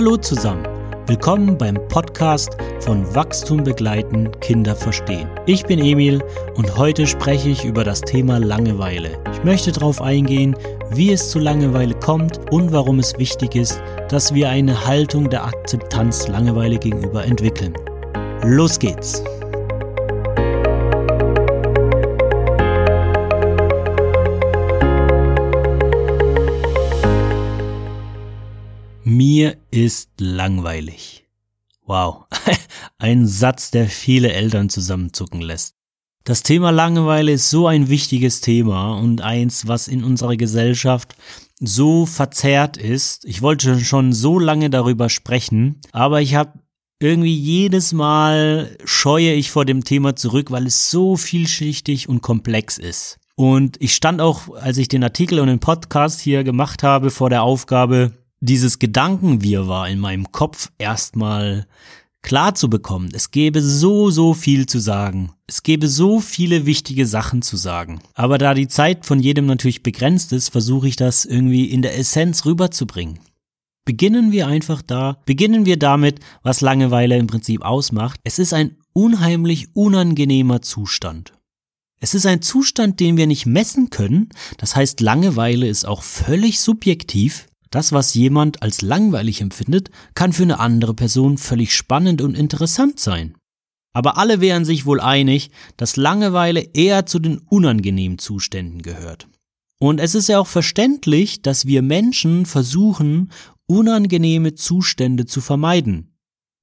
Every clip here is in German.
Hallo zusammen. Willkommen beim Podcast von Wachstum begleiten, Kinder verstehen. Ich bin Emil und heute spreche ich über das Thema Langeweile. Ich möchte darauf eingehen, wie es zu Langeweile kommt und warum es wichtig ist, dass wir eine Haltung der Akzeptanz Langeweile gegenüber entwickeln. Los geht's! Mir ist langweilig. Wow, ein Satz, der viele Eltern zusammenzucken lässt. Das Thema Langeweile ist so ein wichtiges Thema und eins, was in unserer Gesellschaft so verzerrt ist. Ich wollte schon so lange darüber sprechen, aber ich habe irgendwie jedes Mal scheue ich vor dem Thema zurück, weil es so vielschichtig und komplex ist. Und ich stand auch, als ich den Artikel und den Podcast hier gemacht habe, vor der Aufgabe, dieses Gedankenwirrwarr in meinem Kopf erstmal klar zu bekommen. Es gäbe so, so viel zu sagen. Es gäbe so viele wichtige Sachen zu sagen. Aber da die Zeit von jedem natürlich begrenzt ist, versuche ich das irgendwie in der Essenz rüberzubringen. Beginnen wir einfach da. Beginnen wir damit, was Langeweile im Prinzip ausmacht. Es ist ein unheimlich unangenehmer Zustand. Es ist ein Zustand, den wir nicht messen können. Das heißt, Langeweile ist auch völlig subjektiv. Das, was jemand als langweilig empfindet, kann für eine andere Person völlig spannend und interessant sein. Aber alle wären sich wohl einig, dass Langeweile eher zu den unangenehmen Zuständen gehört. Und es ist ja auch verständlich, dass wir Menschen versuchen, unangenehme Zustände zu vermeiden.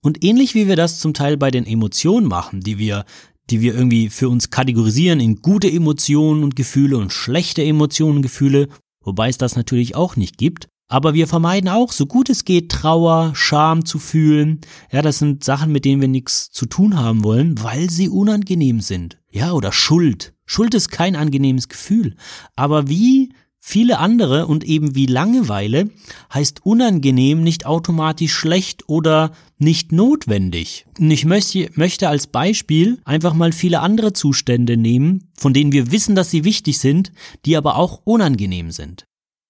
Und ähnlich wie wir das zum Teil bei den Emotionen machen, die wir, die wir irgendwie für uns kategorisieren in gute Emotionen und Gefühle und schlechte Emotionen und Gefühle, wobei es das natürlich auch nicht gibt, aber wir vermeiden auch, so gut es geht, Trauer, Scham zu fühlen. Ja, das sind Sachen, mit denen wir nichts zu tun haben wollen, weil sie unangenehm sind. Ja, oder Schuld. Schuld ist kein angenehmes Gefühl. Aber wie viele andere und eben wie Langeweile heißt unangenehm nicht automatisch schlecht oder nicht notwendig. Und ich möchte, als Beispiel einfach mal viele andere Zustände nehmen, von denen wir wissen, dass sie wichtig sind, die aber auch unangenehm sind.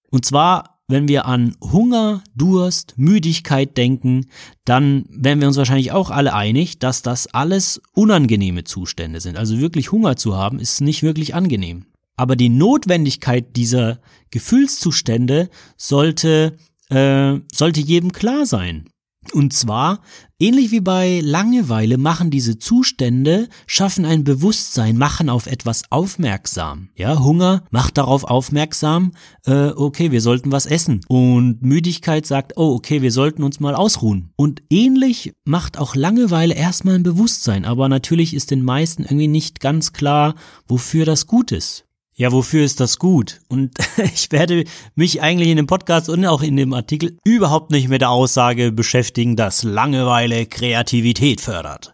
Und zwar wenn wir an Hunger, Durst, Müdigkeit denken, dann wären wir uns wahrscheinlich auch alle einig, dass das alles unangenehme Zustände sind. Also wirklich Hunger zu haben, ist nicht wirklich angenehm. Aber die Notwendigkeit dieser Gefühlszustände sollte, äh, sollte jedem klar sein. Und zwar, ähnlich wie bei Langeweile, machen diese Zustände, schaffen ein Bewusstsein, machen auf etwas aufmerksam. Ja, Hunger macht darauf aufmerksam, äh, okay, wir sollten was essen. Und Müdigkeit sagt, oh, okay, wir sollten uns mal ausruhen. Und ähnlich macht auch Langeweile erstmal ein Bewusstsein, aber natürlich ist den meisten irgendwie nicht ganz klar, wofür das gut ist. Ja, wofür ist das gut? Und ich werde mich eigentlich in dem Podcast und auch in dem Artikel überhaupt nicht mit der Aussage beschäftigen, dass Langeweile Kreativität fördert.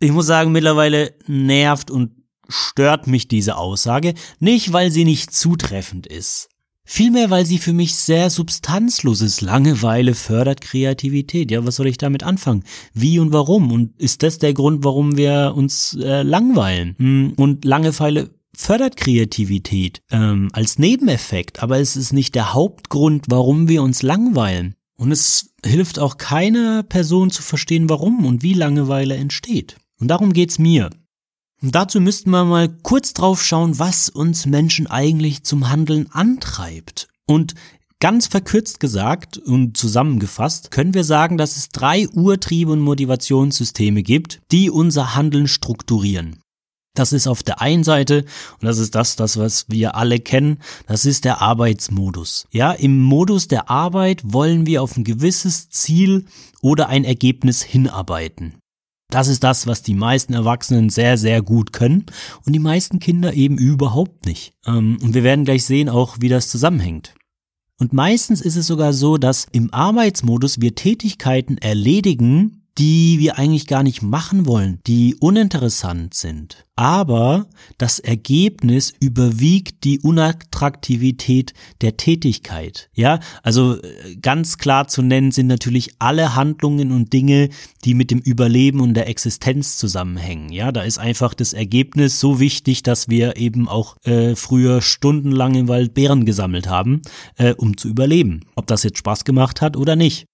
Ich muss sagen, mittlerweile nervt und stört mich diese Aussage, nicht weil sie nicht zutreffend ist. Vielmehr, weil sie für mich sehr substanzlos ist. Langeweile fördert Kreativität. Ja, was soll ich damit anfangen? Wie und warum? Und ist das der Grund, warum wir uns äh, langweilen? Hm, und Langeweile fördert Kreativität ähm, als Nebeneffekt, aber es ist nicht der Hauptgrund, warum wir uns langweilen. Und es hilft auch keiner Person zu verstehen, warum und wie Langeweile entsteht. Und darum geht's mir. Und dazu müssten wir mal kurz drauf schauen, was uns Menschen eigentlich zum Handeln antreibt. Und ganz verkürzt gesagt und zusammengefasst können wir sagen, dass es drei Urtriebe und Motivationssysteme gibt, die unser Handeln strukturieren. Das ist auf der einen Seite, und das ist das, das, was wir alle kennen, das ist der Arbeitsmodus. Ja, im Modus der Arbeit wollen wir auf ein gewisses Ziel oder ein Ergebnis hinarbeiten. Das ist das, was die meisten Erwachsenen sehr, sehr gut können und die meisten Kinder eben überhaupt nicht. Ähm, und wir werden gleich sehen auch, wie das zusammenhängt. Und meistens ist es sogar so, dass im Arbeitsmodus wir Tätigkeiten erledigen, die wir eigentlich gar nicht machen wollen, die uninteressant sind. Aber das Ergebnis überwiegt die Unattraktivität der Tätigkeit. Ja, also äh, ganz klar zu nennen sind natürlich alle Handlungen und Dinge, die mit dem Überleben und der Existenz zusammenhängen. Ja, da ist einfach das Ergebnis so wichtig, dass wir eben auch äh, früher stundenlang im Wald Beeren gesammelt haben, äh, um zu überleben. Ob das jetzt Spaß gemacht hat oder nicht.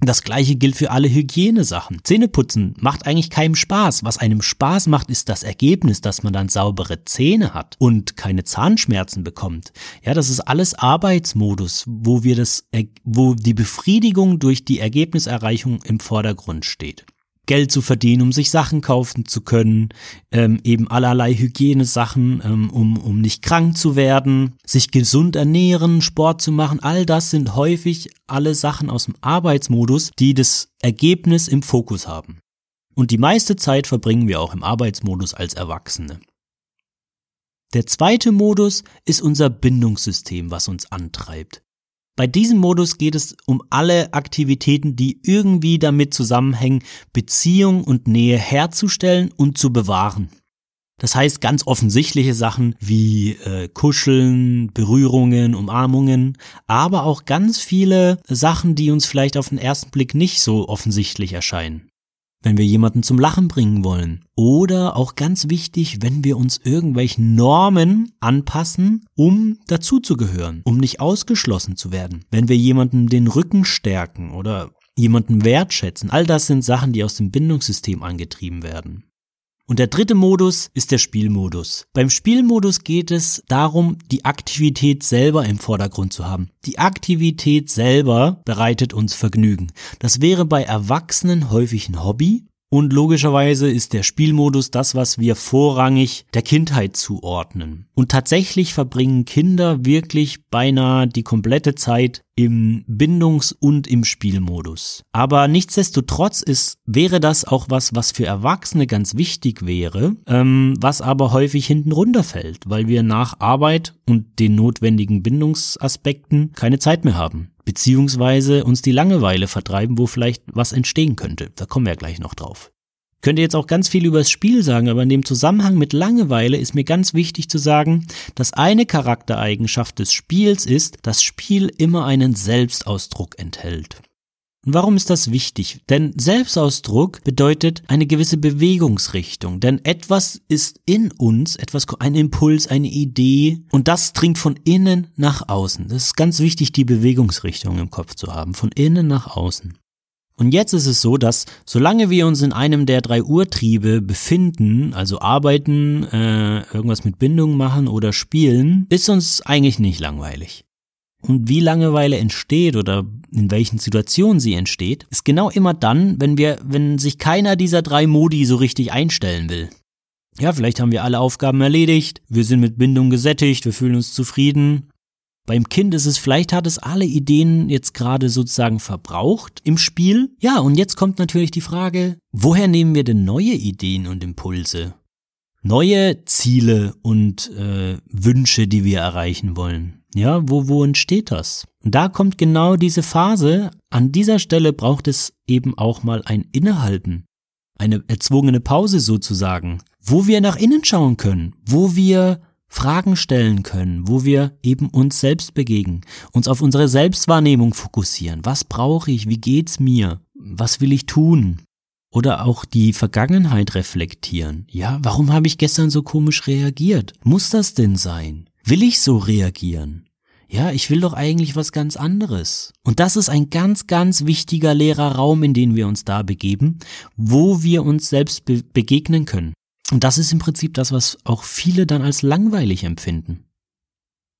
Das gleiche gilt für alle Hygienesachen. Zähneputzen macht eigentlich keinem Spaß. Was einem Spaß macht, ist das Ergebnis, dass man dann saubere Zähne hat und keine Zahnschmerzen bekommt. Ja, das ist alles Arbeitsmodus, wo wir das, wo die Befriedigung durch die Ergebniserreichung im Vordergrund steht. Geld zu verdienen, um sich Sachen kaufen zu können, ähm, eben allerlei Hygienesachen, ähm, um, um nicht krank zu werden, sich gesund ernähren, Sport zu machen, all das sind häufig alle Sachen aus dem Arbeitsmodus, die das Ergebnis im Fokus haben. Und die meiste Zeit verbringen wir auch im Arbeitsmodus als Erwachsene. Der zweite Modus ist unser Bindungssystem, was uns antreibt. Bei diesem Modus geht es um alle Aktivitäten, die irgendwie damit zusammenhängen, Beziehung und Nähe herzustellen und zu bewahren. Das heißt ganz offensichtliche Sachen wie äh, Kuscheln, Berührungen, Umarmungen, aber auch ganz viele Sachen, die uns vielleicht auf den ersten Blick nicht so offensichtlich erscheinen wenn wir jemanden zum Lachen bringen wollen. Oder auch ganz wichtig, wenn wir uns irgendwelchen Normen anpassen, um dazuzugehören, um nicht ausgeschlossen zu werden. Wenn wir jemanden den Rücken stärken oder jemanden wertschätzen. All das sind Sachen, die aus dem Bindungssystem angetrieben werden. Und der dritte Modus ist der Spielmodus. Beim Spielmodus geht es darum, die Aktivität selber im Vordergrund zu haben. Die Aktivität selber bereitet uns Vergnügen. Das wäre bei Erwachsenen häufig ein Hobby, und logischerweise ist der Spielmodus das, was wir vorrangig der Kindheit zuordnen. Und tatsächlich verbringen Kinder wirklich beinahe die komplette Zeit im Bindungs- und im Spielmodus. Aber nichtsdestotrotz ist, wäre das auch was, was für Erwachsene ganz wichtig wäre, ähm, was aber häufig hinten runterfällt, weil wir nach Arbeit und den notwendigen Bindungsaspekten keine Zeit mehr haben beziehungsweise uns die Langeweile vertreiben, wo vielleicht was entstehen könnte. Da kommen wir ja gleich noch drauf. Könnt ihr jetzt auch ganz viel über das Spiel sagen, aber in dem Zusammenhang mit Langeweile ist mir ganz wichtig zu sagen, dass eine Charaktereigenschaft des Spiels ist, dass Spiel immer einen Selbstausdruck enthält. Und warum ist das wichtig? Denn Selbstausdruck bedeutet eine gewisse Bewegungsrichtung. Denn etwas ist in uns, etwas, ein Impuls, eine Idee und das dringt von innen nach außen. Das ist ganz wichtig, die Bewegungsrichtung im Kopf zu haben. Von innen nach außen. Und jetzt ist es so, dass solange wir uns in einem der drei Urtriebe befinden, also arbeiten, äh, irgendwas mit Bindung machen oder spielen, ist uns eigentlich nicht langweilig. Und wie Langeweile entsteht oder in welchen Situationen sie entsteht, ist genau immer dann, wenn wir, wenn sich keiner dieser drei Modi so richtig einstellen will. Ja, vielleicht haben wir alle Aufgaben erledigt, wir sind mit Bindung gesättigt, wir fühlen uns zufrieden. Beim Kind ist es, vielleicht hat es alle Ideen jetzt gerade sozusagen verbraucht im Spiel. Ja, und jetzt kommt natürlich die Frage, woher nehmen wir denn neue Ideen und Impulse? Neue Ziele und äh, Wünsche, die wir erreichen wollen. Ja, wo, wo entsteht das? Und da kommt genau diese Phase. An dieser Stelle braucht es eben auch mal ein Innehalten. Eine erzwungene Pause sozusagen, wo wir nach innen schauen können, wo wir Fragen stellen können, wo wir eben uns selbst begegnen, uns auf unsere Selbstwahrnehmung fokussieren. Was brauche ich? Wie geht's mir? Was will ich tun? Oder auch die Vergangenheit reflektieren. Ja, warum habe ich gestern so komisch reagiert? Muss das denn sein? Will ich so reagieren? Ja, ich will doch eigentlich was ganz anderes. Und das ist ein ganz, ganz wichtiger leerer Raum, in den wir uns da begeben, wo wir uns selbst be begegnen können. Und das ist im Prinzip das, was auch viele dann als langweilig empfinden.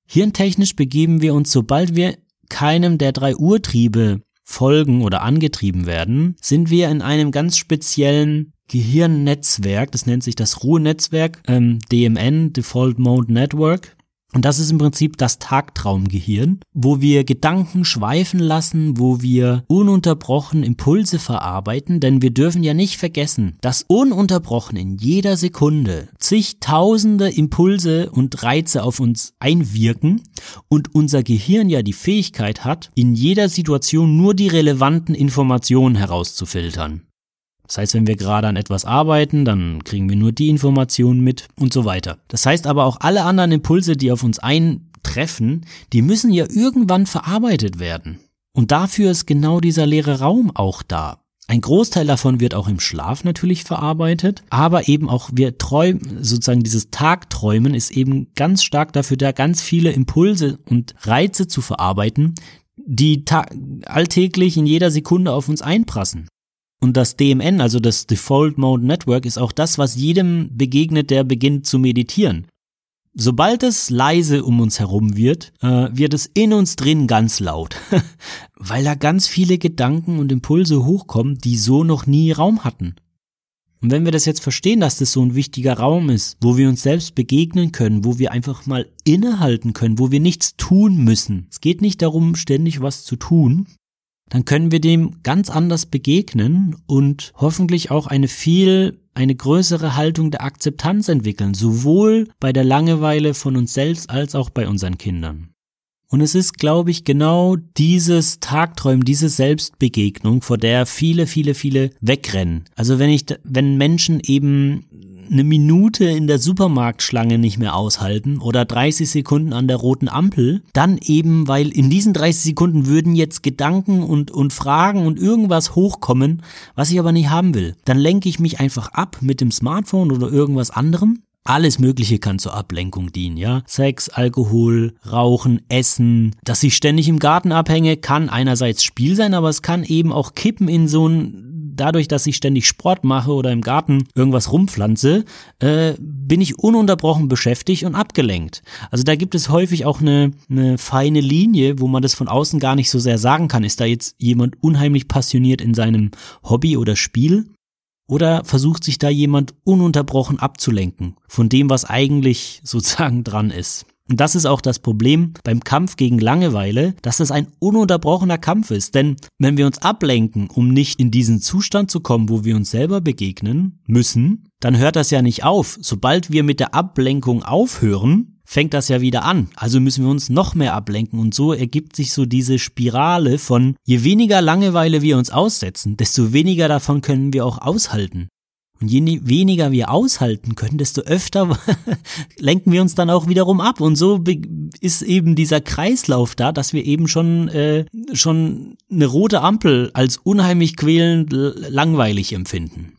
Hirntechnisch begeben wir uns, sobald wir keinem der drei Urtriebe folgen oder angetrieben werden, sind wir in einem ganz speziellen Gehirnnetzwerk, das nennt sich das Ruhenetzwerk, ähm, DMN, Default Mode Network. Und das ist im Prinzip das Tagtraumgehirn, wo wir Gedanken schweifen lassen, wo wir ununterbrochen Impulse verarbeiten, denn wir dürfen ja nicht vergessen, dass ununterbrochen in jeder Sekunde zigtausende Impulse und Reize auf uns einwirken und unser Gehirn ja die Fähigkeit hat, in jeder Situation nur die relevanten Informationen herauszufiltern. Das heißt, wenn wir gerade an etwas arbeiten, dann kriegen wir nur die Informationen mit und so weiter. Das heißt aber auch alle anderen Impulse, die auf uns eintreffen, die müssen ja irgendwann verarbeitet werden. Und dafür ist genau dieser leere Raum auch da. Ein Großteil davon wird auch im Schlaf natürlich verarbeitet, aber eben auch wir träumen, sozusagen dieses Tagträumen ist eben ganz stark dafür da, ganz viele Impulse und Reize zu verarbeiten, die alltäglich in jeder Sekunde auf uns einprassen. Und das DMN, also das Default Mode Network, ist auch das, was jedem begegnet, der beginnt zu meditieren. Sobald es leise um uns herum wird, äh, wird es in uns drin ganz laut, weil da ganz viele Gedanken und Impulse hochkommen, die so noch nie Raum hatten. Und wenn wir das jetzt verstehen, dass das so ein wichtiger Raum ist, wo wir uns selbst begegnen können, wo wir einfach mal innehalten können, wo wir nichts tun müssen. Es geht nicht darum, ständig was zu tun, dann können wir dem ganz anders begegnen und hoffentlich auch eine viel, eine größere Haltung der Akzeptanz entwickeln, sowohl bei der Langeweile von uns selbst als auch bei unseren Kindern. Und es ist, glaube ich, genau dieses Tagträumen, diese Selbstbegegnung, vor der viele, viele, viele wegrennen. Also wenn ich, wenn Menschen eben eine Minute in der Supermarktschlange nicht mehr aushalten oder 30 Sekunden an der roten Ampel, dann eben, weil in diesen 30 Sekunden würden jetzt Gedanken und, und Fragen und irgendwas hochkommen, was ich aber nicht haben will. Dann lenke ich mich einfach ab mit dem Smartphone oder irgendwas anderem alles Mögliche kann zur Ablenkung dienen, ja. Sex, Alkohol, Rauchen, Essen. Dass ich ständig im Garten abhänge, kann einerseits Spiel sein, aber es kann eben auch kippen in so ein dadurch, dass ich ständig Sport mache oder im Garten irgendwas rumpflanze, äh, bin ich ununterbrochen beschäftigt und abgelenkt. Also da gibt es häufig auch eine, eine feine Linie, wo man das von außen gar nicht so sehr sagen kann. Ist da jetzt jemand unheimlich passioniert in seinem Hobby oder Spiel? Oder versucht sich da jemand ununterbrochen abzulenken von dem, was eigentlich sozusagen dran ist? Und das ist auch das Problem beim Kampf gegen Langeweile, dass es ein ununterbrochener Kampf ist. Denn wenn wir uns ablenken, um nicht in diesen Zustand zu kommen, wo wir uns selber begegnen müssen, dann hört das ja nicht auf. Sobald wir mit der Ablenkung aufhören, fängt das ja wieder an. Also müssen wir uns noch mehr ablenken. Und so ergibt sich so diese Spirale von, je weniger Langeweile wir uns aussetzen, desto weniger davon können wir auch aushalten. Und je weniger wir aushalten können, desto öfter lenken wir uns dann auch wiederum ab. Und so ist eben dieser Kreislauf da, dass wir eben schon, äh, schon eine rote Ampel als unheimlich quälend langweilig empfinden.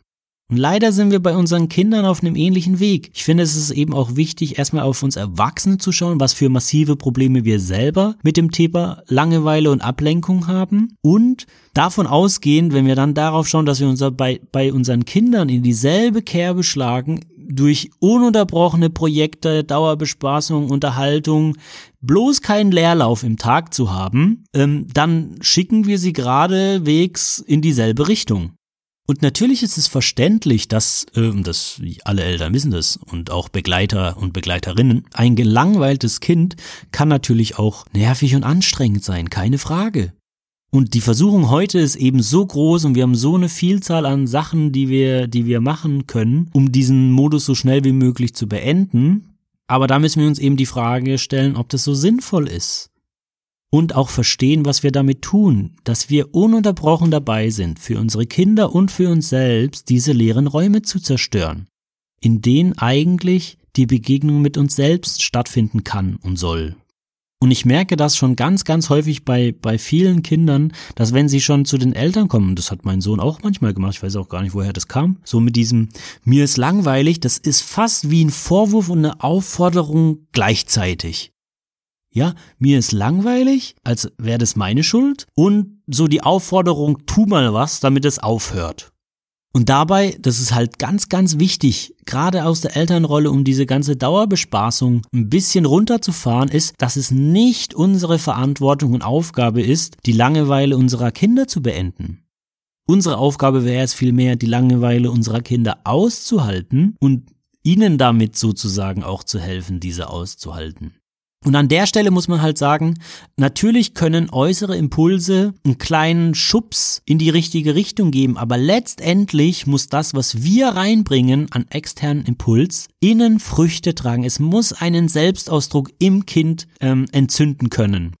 Und leider sind wir bei unseren Kindern auf einem ähnlichen Weg. Ich finde, es ist eben auch wichtig, erstmal auf uns Erwachsene zu schauen, was für massive Probleme wir selber mit dem Thema Langeweile und Ablenkung haben. Und davon ausgehend, wenn wir dann darauf schauen, dass wir uns bei, bei unseren Kindern in dieselbe Kerbe schlagen, durch ununterbrochene Projekte, Dauerbespaßung, Unterhaltung, bloß keinen Leerlauf im Tag zu haben, ähm, dann schicken wir sie geradewegs in dieselbe Richtung. Und natürlich ist es verständlich, dass, äh, das alle Eltern wissen das und auch Begleiter und Begleiterinnen, ein gelangweiltes Kind kann natürlich auch nervig und anstrengend sein, keine Frage. Und die Versuchung heute ist eben so groß und wir haben so eine Vielzahl an Sachen, die wir, die wir machen können, um diesen Modus so schnell wie möglich zu beenden. Aber da müssen wir uns eben die Frage stellen, ob das so sinnvoll ist und auch verstehen, was wir damit tun, dass wir ununterbrochen dabei sind, für unsere Kinder und für uns selbst diese leeren Räume zu zerstören, in denen eigentlich die Begegnung mit uns selbst stattfinden kann und soll. Und ich merke das schon ganz, ganz häufig bei, bei vielen Kindern, dass wenn sie schon zu den Eltern kommen, das hat mein Sohn auch manchmal gemacht, ich weiß auch gar nicht, woher das kam, so mit diesem, mir ist langweilig, das ist fast wie ein Vorwurf und eine Aufforderung gleichzeitig. Ja, mir ist langweilig, als wäre das meine Schuld. Und so die Aufforderung, tu mal was, damit es aufhört. Und dabei, das ist halt ganz, ganz wichtig, gerade aus der Elternrolle, um diese ganze Dauerbespaßung ein bisschen runterzufahren, ist, dass es nicht unsere Verantwortung und Aufgabe ist, die Langeweile unserer Kinder zu beenden. Unsere Aufgabe wäre es vielmehr, die Langeweile unserer Kinder auszuhalten und ihnen damit sozusagen auch zu helfen, diese auszuhalten. Und an der Stelle muss man halt sagen, natürlich können äußere Impulse einen kleinen Schubs in die richtige Richtung geben, aber letztendlich muss das, was wir reinbringen an externen Impuls, innen Früchte tragen. Es muss einen Selbstausdruck im Kind ähm, entzünden können.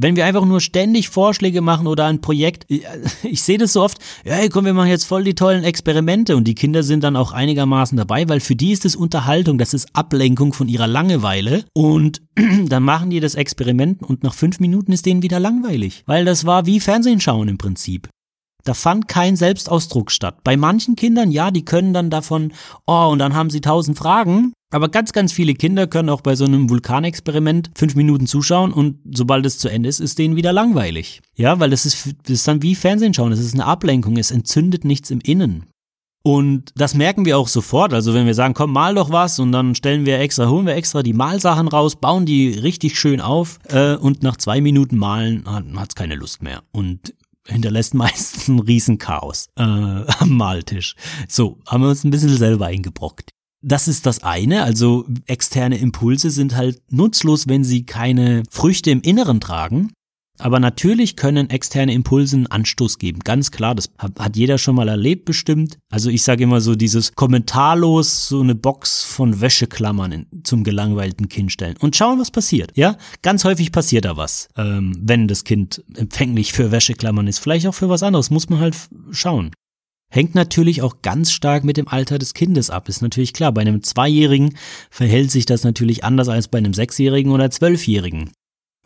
Wenn wir einfach nur ständig Vorschläge machen oder ein Projekt, ich, ich sehe das so oft, hey, komm, wir machen jetzt voll die tollen Experimente. Und die Kinder sind dann auch einigermaßen dabei, weil für die ist es Unterhaltung, das ist Ablenkung von ihrer Langeweile. Und dann machen die das Experiment und nach fünf Minuten ist denen wieder langweilig, weil das war wie Fernsehen schauen im Prinzip. Da fand kein Selbstausdruck statt. Bei manchen Kindern, ja, die können dann davon, oh, und dann haben sie tausend Fragen, Aber ganz, ganz viele Kinder können auch bei so einem Vulkanexperiment fünf Minuten zuschauen und sobald es zu Ende ist, ist denen wieder langweilig. Ja, weil das ist, das ist dann wie Fernsehen schauen, das ist eine Ablenkung, es entzündet nichts im Innen. Und das merken wir auch sofort. Also wenn wir sagen, komm, mal doch was und dann stellen wir extra, holen wir extra die Malsachen raus, bauen die richtig schön auf äh, und nach zwei Minuten malen hat es keine Lust mehr. Und hinterlässt meistens ein Riesenchaos äh, am Maltisch. So, haben wir uns ein bisschen selber eingebrockt. Das ist das eine, also externe Impulse sind halt nutzlos, wenn sie keine Früchte im Inneren tragen. Aber natürlich können externe Impulse einen Anstoß geben. Ganz klar, das hat jeder schon mal erlebt bestimmt. Also ich sage immer so dieses kommentarlos so eine Box von Wäscheklammern in, zum gelangweilten Kind stellen und schauen, was passiert. Ja, ganz häufig passiert da was, ähm, wenn das Kind empfänglich für Wäscheklammern ist. Vielleicht auch für was anderes, muss man halt schauen. Hängt natürlich auch ganz stark mit dem Alter des Kindes ab. Ist natürlich klar, bei einem Zweijährigen verhält sich das natürlich anders als bei einem Sechsjährigen oder Zwölfjährigen.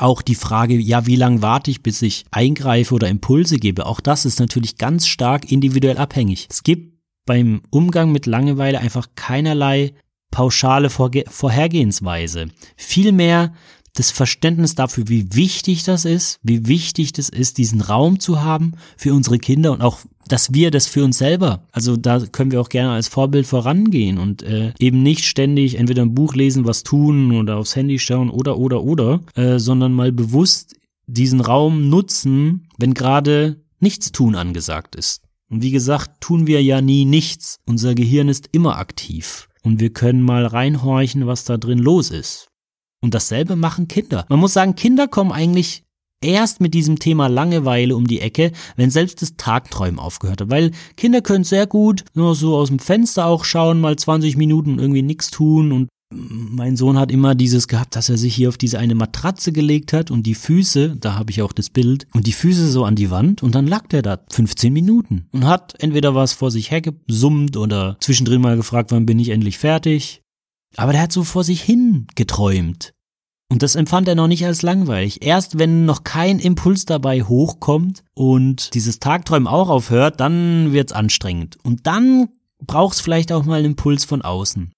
Auch die Frage, ja, wie lange warte ich, bis ich eingreife oder Impulse gebe, auch das ist natürlich ganz stark individuell abhängig. Es gibt beim Umgang mit Langeweile einfach keinerlei pauschale Vorge Vorhergehensweise. Vielmehr das Verständnis dafür, wie wichtig das ist, wie wichtig das ist, diesen Raum zu haben für unsere Kinder und auch, dass wir das für uns selber, also da können wir auch gerne als Vorbild vorangehen und äh, eben nicht ständig entweder ein Buch lesen, was tun oder aufs Handy schauen oder oder oder, äh, sondern mal bewusst diesen Raum nutzen, wenn gerade Nichtstun angesagt ist. Und wie gesagt, tun wir ja nie nichts. Unser Gehirn ist immer aktiv. Und wir können mal reinhorchen, was da drin los ist. Und dasselbe machen Kinder. Man muss sagen, Kinder kommen eigentlich erst mit diesem Thema Langeweile um die Ecke, wenn selbst das Tagträumen aufgehört hat. Weil Kinder können sehr gut nur so aus dem Fenster auch schauen, mal 20 Minuten irgendwie nichts tun und mein Sohn hat immer dieses gehabt, dass er sich hier auf diese eine Matratze gelegt hat und die Füße, da habe ich auch das Bild, und die Füße so an die Wand und dann lag der da 15 Minuten und hat entweder was vor sich hergesummt oder zwischendrin mal gefragt, wann bin ich endlich fertig aber der hat so vor sich hin geträumt. Und das empfand er noch nicht als langweilig. Erst wenn noch kein Impuls dabei hochkommt und dieses Tagträumen auch aufhört, dann wird's anstrengend. Und dann braucht's vielleicht auch mal einen Impuls von außen.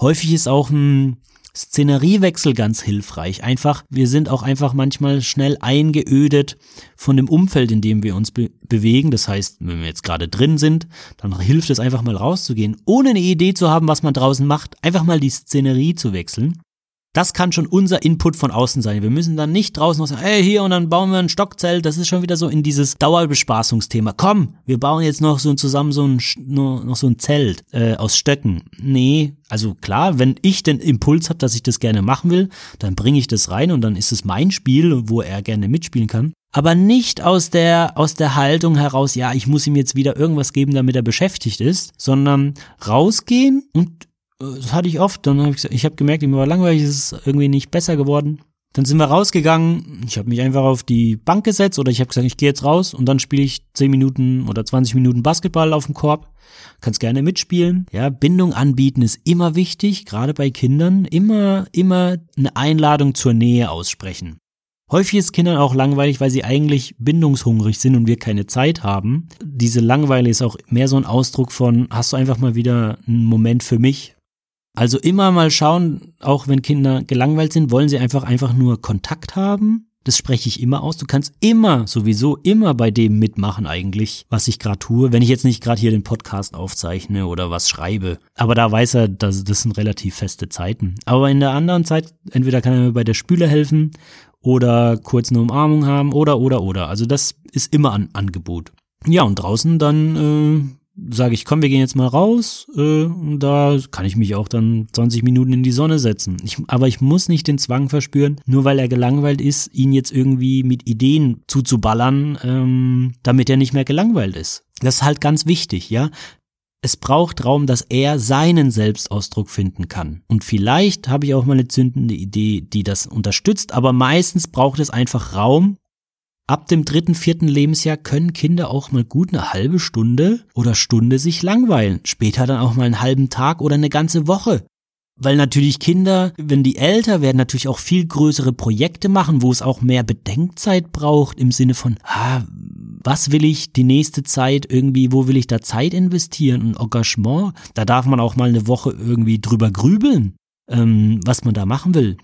Häufig ist auch ein Szeneriewechsel ganz hilfreich. Einfach, wir sind auch einfach manchmal schnell eingeödet von dem Umfeld, in dem wir uns be bewegen. Das heißt, wenn wir jetzt gerade drin sind, dann hilft es einfach mal rauszugehen, ohne eine Idee zu haben, was man draußen macht, einfach mal die Szenerie zu wechseln. Das kann schon unser Input von außen sein. Wir müssen dann nicht draußen noch sagen, hey, hier und dann bauen wir ein Stockzelt. Das ist schon wieder so in dieses Dauerbespaßungsthema. Komm, wir bauen jetzt noch so zusammen so ein, noch so ein Zelt äh, aus Stöcken. Nee, also klar, wenn ich den Impuls habe, dass ich das gerne machen will, dann bringe ich das rein und dann ist es mein Spiel, wo er gerne mitspielen kann. Aber nicht aus der, aus der Haltung heraus, ja, ich muss ihm jetzt wieder irgendwas geben, damit er beschäftigt ist, sondern rausgehen und das hatte ich oft. Dann habe ich ich habe gemerkt, mir war langweilig, es ist irgendwie nicht besser geworden. Dann sind wir rausgegangen. Ich habe mich einfach auf die Bank gesetzt oder ich habe gesagt, ich gehe jetzt raus und dann spiele ich 10 Minuten oder 20 Minuten Basketball auf dem Korb. Kannst gerne mitspielen. Ja, Bindung anbieten ist immer wichtig, gerade bei Kindern. Immer, immer eine Einladung zur Nähe aussprechen. Häufig ist Kindern auch langweilig, weil sie eigentlich bindungshungrig sind und wir keine Zeit haben. Diese Langeweile ist auch mehr so ein Ausdruck von, hast du einfach mal wieder einen Moment für mich? Also immer mal schauen, auch wenn Kinder gelangweilt sind, wollen sie einfach einfach nur Kontakt haben. Das spreche ich immer aus. Du kannst immer, sowieso immer bei dem mitmachen eigentlich, was ich gerade tue, wenn ich jetzt nicht gerade hier den Podcast aufzeichne oder was schreibe. Aber da weiß er, dass das sind relativ feste Zeiten. Aber in der anderen Zeit, entweder kann er mir bei der Spüle helfen oder kurz eine Umarmung haben oder oder oder. Also das ist immer ein Angebot. Ja, und draußen dann äh, sage ich, komm, wir gehen jetzt mal raus, äh, da kann ich mich auch dann 20 Minuten in die Sonne setzen. Ich, aber ich muss nicht den Zwang verspüren, nur weil er gelangweilt ist, ihn jetzt irgendwie mit Ideen zuzuballern, ähm, damit er nicht mehr gelangweilt ist. Das ist halt ganz wichtig, ja. Es braucht Raum, dass er seinen Selbstausdruck finden kann. Und vielleicht habe ich auch mal eine zündende Idee, die das unterstützt, aber meistens braucht es einfach Raum, Ab dem dritten, vierten Lebensjahr können Kinder auch mal gut eine halbe Stunde oder Stunde sich langweilen. Später dann auch mal einen halben Tag oder eine ganze Woche. Weil natürlich Kinder, wenn die älter werden, natürlich auch viel größere Projekte machen, wo es auch mehr Bedenkzeit braucht im Sinne von, ah, was will ich die nächste Zeit irgendwie, wo will ich da Zeit investieren und Engagement? Da darf man auch mal eine Woche irgendwie drüber grübeln. ähm, was man da machen will.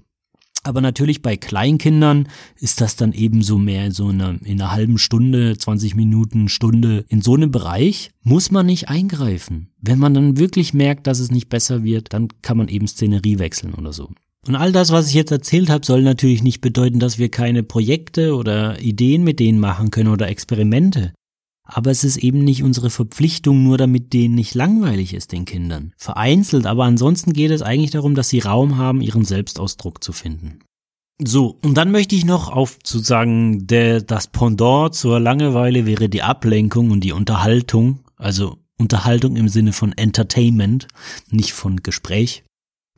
Aber natürlich bei Kleinkindern ist das dann eben so mehr so in einer, in einer halben Stunde, 20 Minuten, Stunde. In so einem Bereich muss man nicht eingreifen. Wenn man dann wirklich merkt, dass es nicht besser wird, dann kann man eben Szenerie wechseln oder so. Und all das, was ich jetzt erzählt habe, soll natürlich nicht bedeuten, dass wir keine Projekte oder Ideen mit denen machen können oder Experimente. Aber es ist eben nicht unsere Verpflichtung, nur damit denen nicht langweilig ist, den Kindern. Vereinzelt, aber ansonsten geht es eigentlich darum, dass sie Raum haben, ihren Selbstausdruck zu finden. So, und dann möchte ich noch auf sozusagen der, das Pendant zur Langeweile wäre die Ablenkung und die Unterhaltung, also Unterhaltung im Sinne von Entertainment, nicht von Gespräch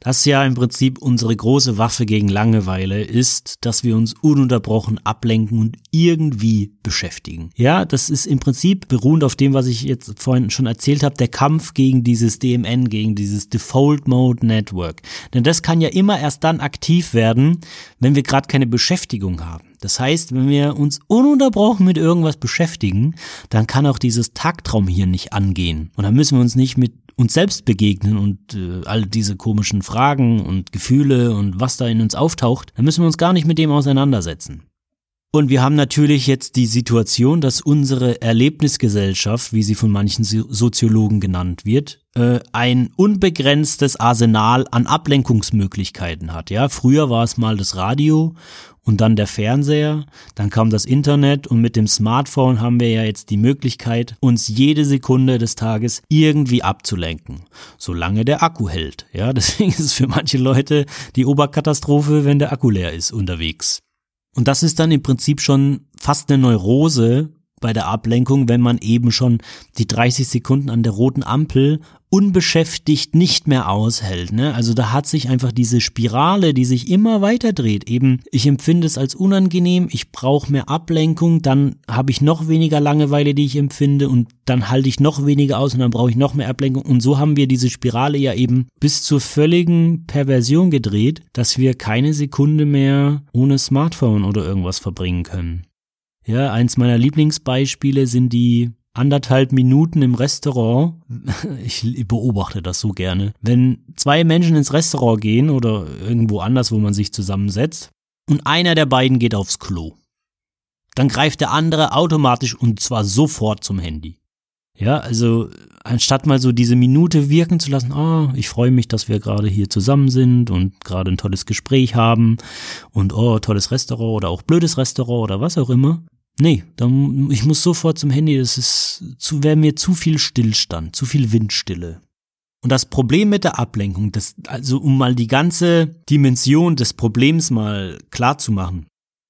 das ja im Prinzip unsere große Waffe gegen Langeweile ist, dass wir uns ununterbrochen ablenken und irgendwie beschäftigen. Ja, das ist im Prinzip beruhend auf dem, was ich jetzt vorhin schon erzählt habe, der Kampf gegen dieses DMN, gegen dieses Default Mode Network. Denn das kann ja immer erst dann aktiv werden, wenn wir gerade keine Beschäftigung haben. Das heißt, wenn wir uns ununterbrochen mit irgendwas beschäftigen, dann kann auch dieses Taktraum hier nicht angehen. Und dann müssen wir uns nicht mit uns selbst begegnen und äh, all diese komischen Fragen und Gefühle und was da in uns auftaucht, dann müssen wir uns gar nicht mit dem auseinandersetzen. Und wir haben natürlich jetzt die Situation, dass unsere Erlebnisgesellschaft, wie sie von manchen Soziologen genannt wird, äh, ein unbegrenztes Arsenal an Ablenkungsmöglichkeiten hat. Ja, früher war es mal das Radio und dann der Fernseher, dann kam das Internet und mit dem Smartphone haben wir ja jetzt die Möglichkeit, uns jede Sekunde des Tages irgendwie abzulenken, solange der Akku hält. Ja, deswegen ist es für manche Leute die Oberkatastrophe, wenn der Akku leer ist unterwegs. Und das ist dann im Prinzip schon fast eine Neurose bei der Ablenkung, wenn man eben schon die 30 Sekunden an der roten Ampel unbeschäftigt nicht mehr aushält. Ne? Also da hat sich einfach diese Spirale, die sich immer weiter dreht. Eben, ich empfinde es als unangenehm, ich brauche mehr Ablenkung, dann habe ich noch weniger Langeweile, die ich empfinde und dann halte ich noch weniger aus und dann brauche ich noch mehr Ablenkung. Und so haben wir diese Spirale ja eben bis zur völligen Perversion gedreht, dass wir keine Sekunde mehr ohne Smartphone oder irgendwas verbringen können. Ja, eins meiner Lieblingsbeispiele sind die anderthalb Minuten im Restaurant. Ich beobachte das so gerne. Wenn zwei Menschen ins Restaurant gehen oder irgendwo anders, wo man sich zusammensetzt, und einer der beiden geht aufs Klo, dann greift der andere automatisch und zwar sofort zum Handy. Ja, also anstatt mal so diese Minute wirken zu lassen, oh, ich freue mich, dass wir gerade hier zusammen sind und gerade ein tolles Gespräch haben und oh, tolles Restaurant oder auch blödes Restaurant oder was auch immer, Nee, dann, ich muss sofort zum Handy, das ist zu, wäre mir zu viel Stillstand, zu viel Windstille. Und das Problem mit der Ablenkung, das, also um mal die ganze Dimension des Problems mal klar zu machen.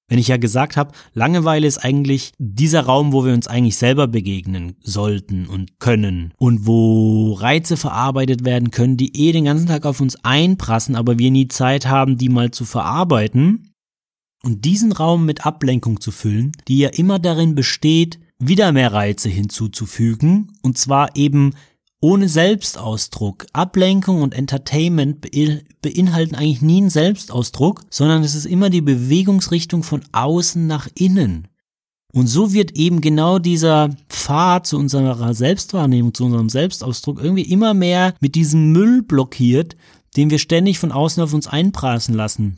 Wenn ich ja gesagt habe, Langeweile ist eigentlich dieser Raum, wo wir uns eigentlich selber begegnen sollten und können und wo Reize verarbeitet werden können, die eh den ganzen Tag auf uns einprassen, aber wir nie Zeit haben, die mal zu verarbeiten und diesen Raum mit Ablenkung zu füllen, die ja immer darin besteht, wieder mehr Reize hinzuzufügen, und zwar eben ohne Selbstausdruck. Ablenkung und Entertainment beinhalten eigentlich nie einen Selbstausdruck, sondern es ist immer die Bewegungsrichtung von außen nach innen. Und so wird eben genau dieser Pfad zu unserer Selbstwahrnehmung, zu unserem Selbstausdruck irgendwie immer mehr mit diesem Müll blockiert, den wir ständig von außen auf uns einprassen lassen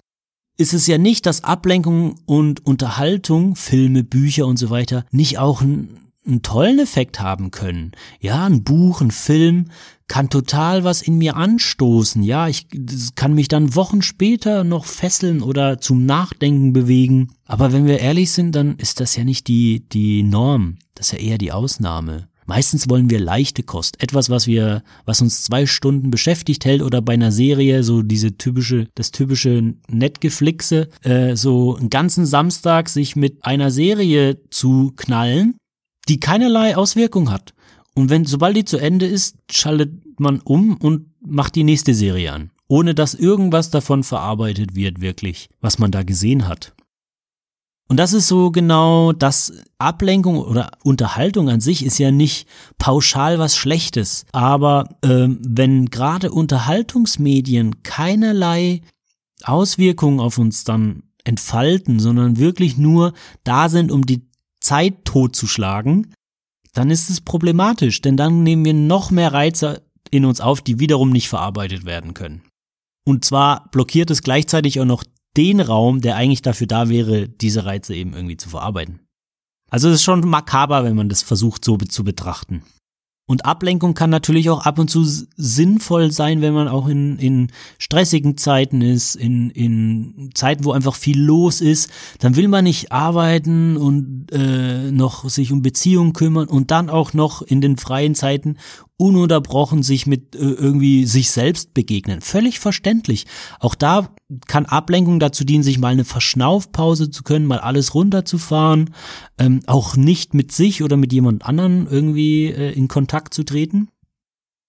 ist es ja nicht, dass Ablenkung und Unterhaltung, Filme, Bücher und so weiter nicht auch einen, einen tollen Effekt haben können. Ja, ein Buch, ein Film kann total was in mir anstoßen. Ja, ich kann mich dann Wochen später noch fesseln oder zum Nachdenken bewegen. Aber wenn wir ehrlich sind, dann ist das ja nicht die, die Norm. Das ist ja eher die Ausnahme. Meistens wollen wir leichte Kost, etwas, was wir, was uns zwei Stunden beschäftigt hält oder bei einer Serie so diese typische, das typische Netgeflixe, äh, so einen ganzen Samstag sich mit einer Serie zu knallen, die keinerlei Auswirkung hat. Und wenn, sobald die zu Ende ist, schaltet man um und macht die nächste Serie an. Ohne dass irgendwas davon verarbeitet wird, wirklich, was man da gesehen hat. Und das ist so genau das Ablenkung oder Unterhaltung an sich ist ja nicht pauschal was Schlechtes. Aber ähm, wenn gerade Unterhaltungsmedien keinerlei Auswirkungen auf uns dann entfalten, sondern wirklich nur da sind, um die Zeit totzuschlagen, dann ist es problematisch, denn dann nehmen wir noch mehr Reize in uns auf, die wiederum nicht verarbeitet werden können. Und zwar blockiert es gleichzeitig auch noch den Raum, der eigentlich dafür da wäre, diese Reize eben irgendwie zu verarbeiten. Also es ist schon makaber, wenn man das versucht so zu betrachten. Und Ablenkung kann natürlich auch ab und zu sinnvoll sein, wenn man auch in, in stressigen Zeiten ist, in, in Zeiten, wo einfach viel los ist. Dann will man nicht arbeiten und äh, noch sich um Beziehungen kümmern und dann auch noch in den freien Zeiten ununterbrochen sich mit äh, irgendwie sich selbst begegnen. Völlig verständlich. Auch da kann Ablenkung dazu dienen, sich mal eine Verschnaufpause zu können, mal alles runterzufahren, ähm, auch nicht mit sich oder mit jemand anderen irgendwie äh, in Kontakt zu treten.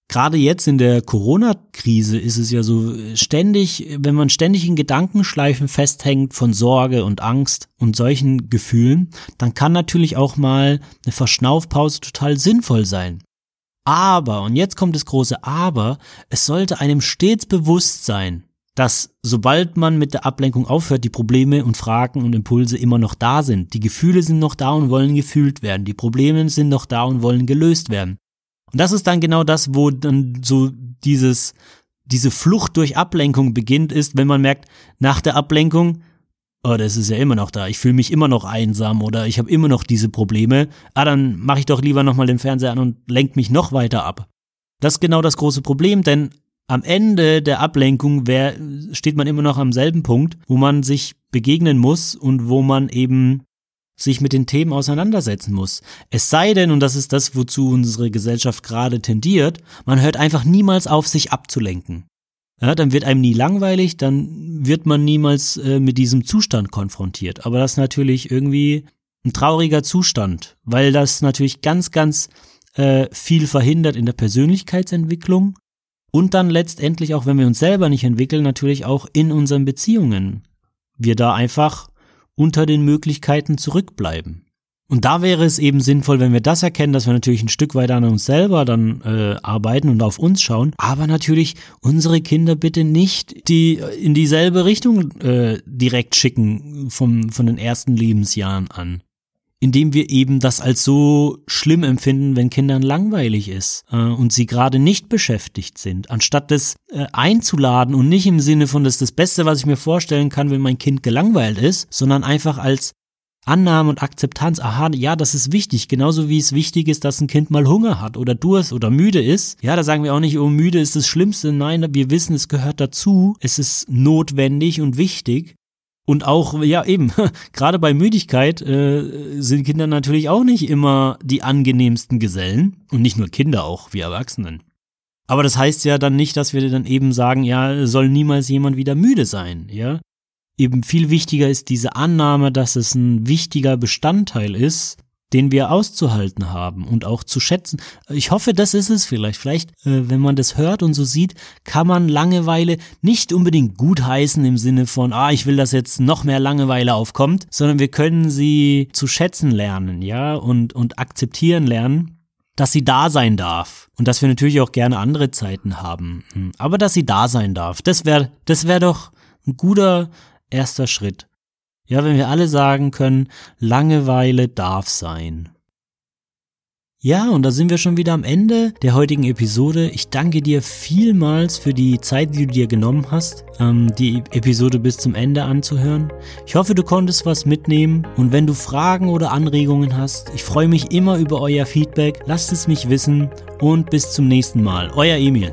Gerade jetzt in der Corona-Krise ist es ja so ständig, wenn man ständig in Gedankenschleifen festhängt von Sorge und Angst und solchen Gefühlen, dann kann natürlich auch mal eine Verschnaufpause total sinnvoll sein. Aber, und jetzt kommt das große Aber, es sollte einem stets bewusst sein, dass sobald man mit der Ablenkung aufhört, die Probleme und Fragen und Impulse immer noch da sind. Die Gefühle sind noch da und wollen gefühlt werden. Die Probleme sind noch da und wollen gelöst werden. Und das ist dann genau das, wo dann so dieses, diese Flucht durch Ablenkung beginnt, ist, wenn man merkt, nach der Ablenkung oh, das ist ja immer noch da, ich fühle mich immer noch einsam oder ich habe immer noch diese Probleme, ah, dann mache ich doch lieber nochmal den Fernseher an und lenk mich noch weiter ab. Das ist genau das große Problem, denn am Ende der Ablenkung wär, steht man immer noch am selben Punkt, wo man sich begegnen muss und wo man eben sich mit den Themen auseinandersetzen muss. Es sei denn, und das ist das, wozu unsere Gesellschaft gerade tendiert, man hört einfach niemals auf, sich abzulenken ja, dann wird einem nie langweilig, dann wird man niemals äh, mit diesem Zustand konfrontiert. Aber das ist natürlich irgendwie ein trauriger Zustand, weil das natürlich ganz, ganz äh, viel verhindert in der Persönlichkeitsentwicklung und dann letztendlich auch, wenn wir uns selber nicht entwickeln, natürlich auch in unseren Beziehungen. Wir da einfach unter den Möglichkeiten zurückbleiben. Und da wäre es eben sinnvoll, wenn wir das erkennen, dass wir natürlich ein Stück weiter an uns selber dann äh, arbeiten und auf uns schauen, aber natürlich unsere Kinder bitte nicht die in dieselbe Richtung äh, direkt schicken vom, von den ersten Lebensjahren an. Indem wir eben das als so schlimm empfinden, wenn Kindern langweilig ist äh, und sie gerade nicht beschäftigt sind, anstatt das äh, einzuladen und nicht im Sinne von, das ist das Beste, was ich mir vorstellen kann, wenn mein Kind gelangweilt ist, sondern einfach als Annahme und Akzeptanz, aha, ja, das ist wichtig, genauso wie es wichtig ist, dass ein Kind mal Hunger hat oder Durst oder müde ist. Ja, da sagen wir auch nicht, oh, müde ist das Schlimmste. Nein, wir wissen, es gehört dazu. Es ist notwendig und wichtig. Und auch, ja, eben, gerade bei Müdigkeit äh, sind Kinder natürlich auch nicht immer die angenehmsten Gesellen. Und nicht nur Kinder, auch wir Erwachsenen. Aber das heißt ja dann nicht, dass wir dann eben sagen, ja, soll niemals jemand wieder müde sein, ja eben viel wichtiger ist diese Annahme, dass es ein wichtiger Bestandteil ist, den wir auszuhalten haben und auch zu schätzen. Ich hoffe, das ist es vielleicht. Vielleicht, äh, wenn man das hört und so sieht, kann man Langeweile nicht unbedingt gutheißen im Sinne von, ah, ich will, dass jetzt noch mehr Langeweile aufkommt, sondern wir können sie zu schätzen lernen, ja, und, und akzeptieren lernen dass sie da sein darf und dass wir natürlich auch gerne andere Zeiten haben, hm, aber dass sie da sein darf. Das wäre das wäre doch ein guter erster Schritt. Ja, wenn wir alle sagen können, Langeweile darf sein. Ja, und da sind wir schon wieder am Ende der heutigen Episode. Ich danke dir vielmals für die Zeit, die du dir genommen hast, ähm, die Episode bis zum Ende anzuhören. Ich hoffe, du konntest was mitnehmen und wenn du Fragen oder Anregungen hast, ich freue mich immer über euer Feedback. Lasst es mich wissen und bis zum nächsten Mal. Euer Emil.